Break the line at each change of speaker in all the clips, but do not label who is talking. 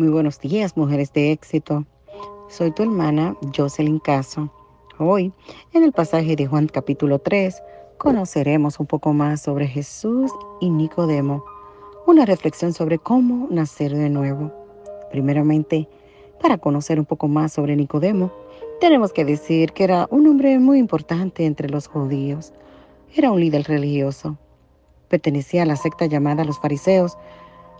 Muy buenos días, mujeres de éxito. Soy tu hermana Jocelyn Caso. Hoy, en el pasaje de Juan capítulo 3, conoceremos un poco más sobre Jesús y Nicodemo. Una reflexión sobre cómo nacer de nuevo. Primeramente, para conocer un poco más sobre Nicodemo, tenemos que decir que era un hombre muy importante entre los judíos. Era un líder religioso. Pertenecía a la secta llamada los fariseos,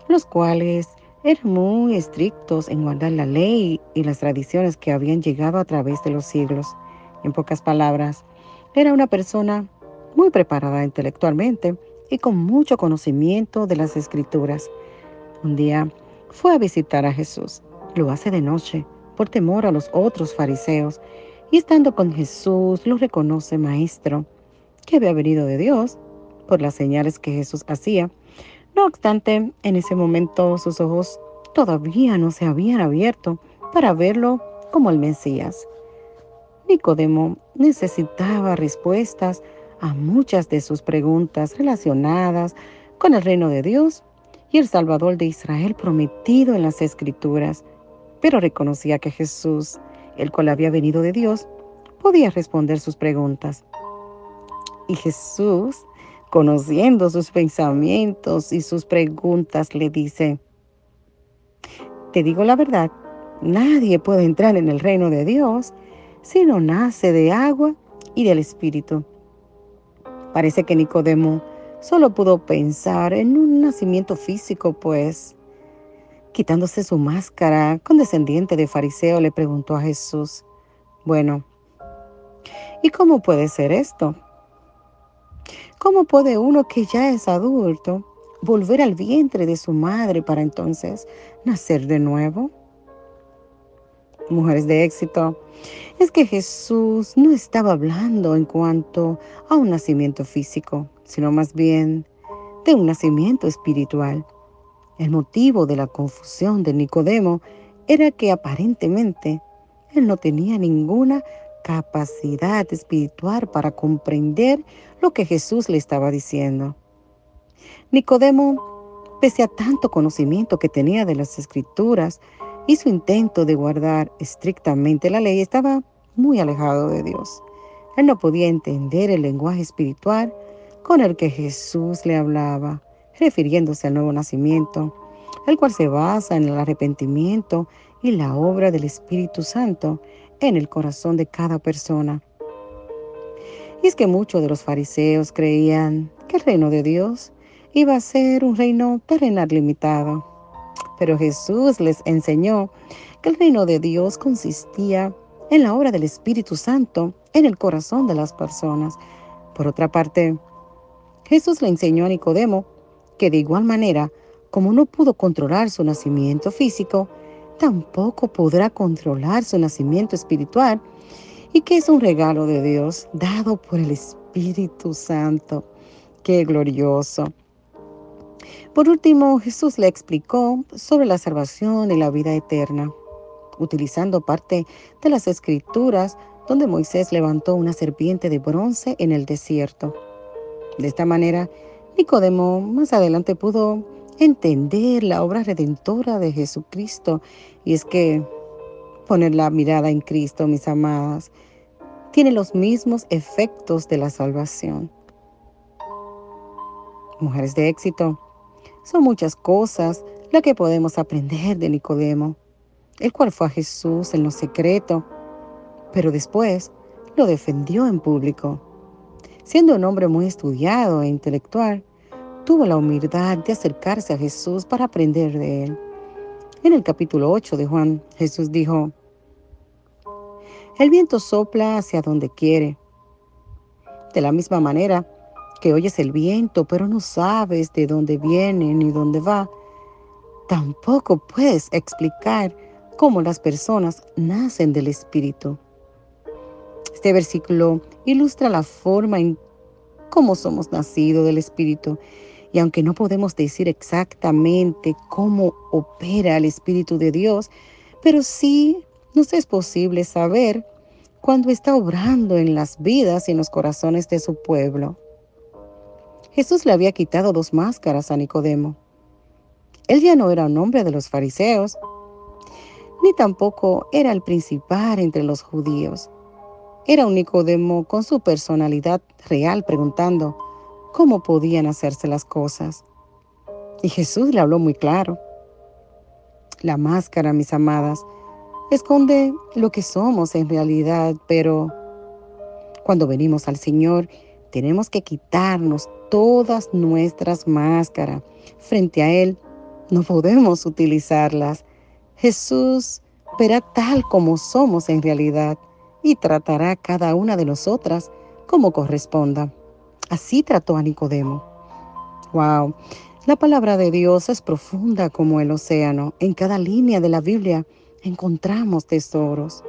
los cuales eran muy estrictos en guardar la ley y las tradiciones que habían llegado a través de los siglos. En pocas palabras, era una persona muy preparada intelectualmente y con mucho conocimiento de las escrituras. Un día fue a visitar a Jesús. Lo hace de noche por temor a los otros fariseos y estando con Jesús lo reconoce maestro, que había venido de Dios por las señales que Jesús hacía no obstante, en ese momento sus ojos todavía no se habían abierto para verlo como el Mesías. Nicodemo necesitaba respuestas a muchas de sus preguntas relacionadas con el reino de Dios y el Salvador de Israel prometido en las Escrituras, pero reconocía que Jesús, el cual había venido de Dios, podía responder sus preguntas. Y Jesús conociendo sus pensamientos y sus preguntas, le dice, te digo la verdad, nadie puede entrar en el reino de Dios si no nace de agua y del Espíritu. Parece que Nicodemo solo pudo pensar en un nacimiento físico, pues, quitándose su máscara, condescendiente de fariseo, le preguntó a Jesús, bueno, ¿y cómo puede ser esto? ¿Cómo puede uno que ya es adulto volver al vientre de su madre para entonces nacer de nuevo? Mujeres de éxito, es que Jesús no estaba hablando en cuanto a un nacimiento físico, sino más bien de un nacimiento espiritual. El motivo de la confusión de Nicodemo era que aparentemente él no tenía ninguna capacidad espiritual para comprender lo que Jesús le estaba diciendo. Nicodemo, pese a tanto conocimiento que tenía de las escrituras y su intento de guardar estrictamente la ley, estaba muy alejado de Dios. Él no podía entender el lenguaje espiritual con el que Jesús le hablaba, refiriéndose al nuevo nacimiento, el cual se basa en el arrepentimiento y la obra del Espíritu Santo en el corazón de cada persona. Y es que muchos de los fariseos creían que el reino de Dios iba a ser un reino terrenal limitado. Pero Jesús les enseñó que el reino de Dios consistía en la obra del Espíritu Santo en el corazón de las personas. Por otra parte, Jesús le enseñó a Nicodemo que de igual manera, como no pudo controlar su nacimiento físico, tampoco podrá controlar su nacimiento espiritual y que es un regalo de Dios dado por el Espíritu Santo. Qué glorioso. Por último, Jesús le explicó sobre la salvación y la vida eterna, utilizando parte de las escrituras donde Moisés levantó una serpiente de bronce en el desierto. De esta manera, Nicodemo más adelante pudo entender la obra redentora de Jesucristo. Y es que poner la mirada en Cristo, mis amadas, tiene los mismos efectos de la salvación. Mujeres de éxito, son muchas cosas las que podemos aprender de Nicodemo, el cual fue a Jesús en lo secreto, pero después lo defendió en público. Siendo un hombre muy estudiado e intelectual, tuvo la humildad de acercarse a Jesús para aprender de él. En el capítulo 8 de Juan, Jesús dijo, El viento sopla hacia donde quiere. De la misma manera que oyes el viento, pero no sabes de dónde viene ni dónde va, tampoco puedes explicar cómo las personas nacen del Espíritu. Este versículo ilustra la forma en cómo somos nacidos del Espíritu y aunque no podemos decir exactamente cómo opera el Espíritu de Dios, pero sí nos es posible saber cuando está obrando en las vidas y en los corazones de su pueblo. Jesús le había quitado dos máscaras a Nicodemo. Él ya no era un hombre de los fariseos, ni tampoco era el principal entre los judíos. Era un Nicodemo con su personalidad real preguntando cómo podían hacerse las cosas. Y Jesús le habló muy claro. La máscara, mis amadas, esconde lo que somos en realidad, pero cuando venimos al Señor, tenemos que quitarnos todas nuestras máscaras. Frente a Él, no podemos utilizarlas. Jesús verá tal como somos en realidad y tratará a cada una de nosotras como corresponda. Así trató a Nicodemo. Wow, la palabra de Dios es profunda como el océano. En cada línea de la Biblia encontramos tesoros.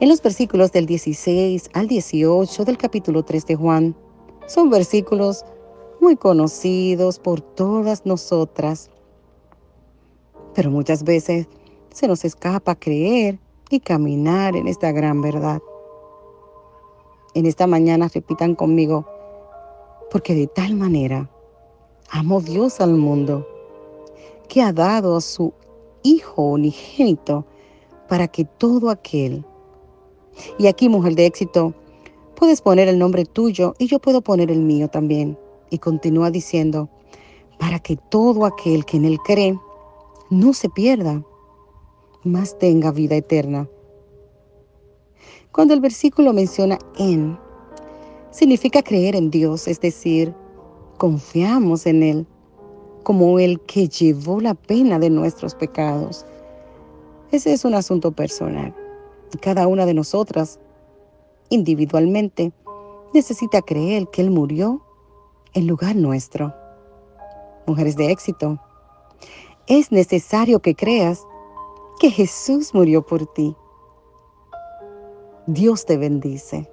En los versículos del 16 al 18 del capítulo 3 de Juan, son versículos muy conocidos por todas nosotras, pero muchas veces se nos escapa creer y caminar en esta gran verdad. En esta mañana repitan conmigo, porque de tal manera amó Dios al mundo, que ha dado a su Hijo unigénito para que todo aquel y aquí, mujer de éxito, puedes poner el nombre tuyo y yo puedo poner el mío también. Y continúa diciendo, para que todo aquel que en él cree no se pierda, más tenga vida eterna. Cuando el versículo menciona en, significa creer en Dios, es decir, confiamos en Él como el que llevó la pena de nuestros pecados. Ese es un asunto personal. Cada una de nosotras, individualmente, necesita creer que Él murió en lugar nuestro. Mujeres de éxito, es necesario que creas que Jesús murió por ti. Dios te bendice.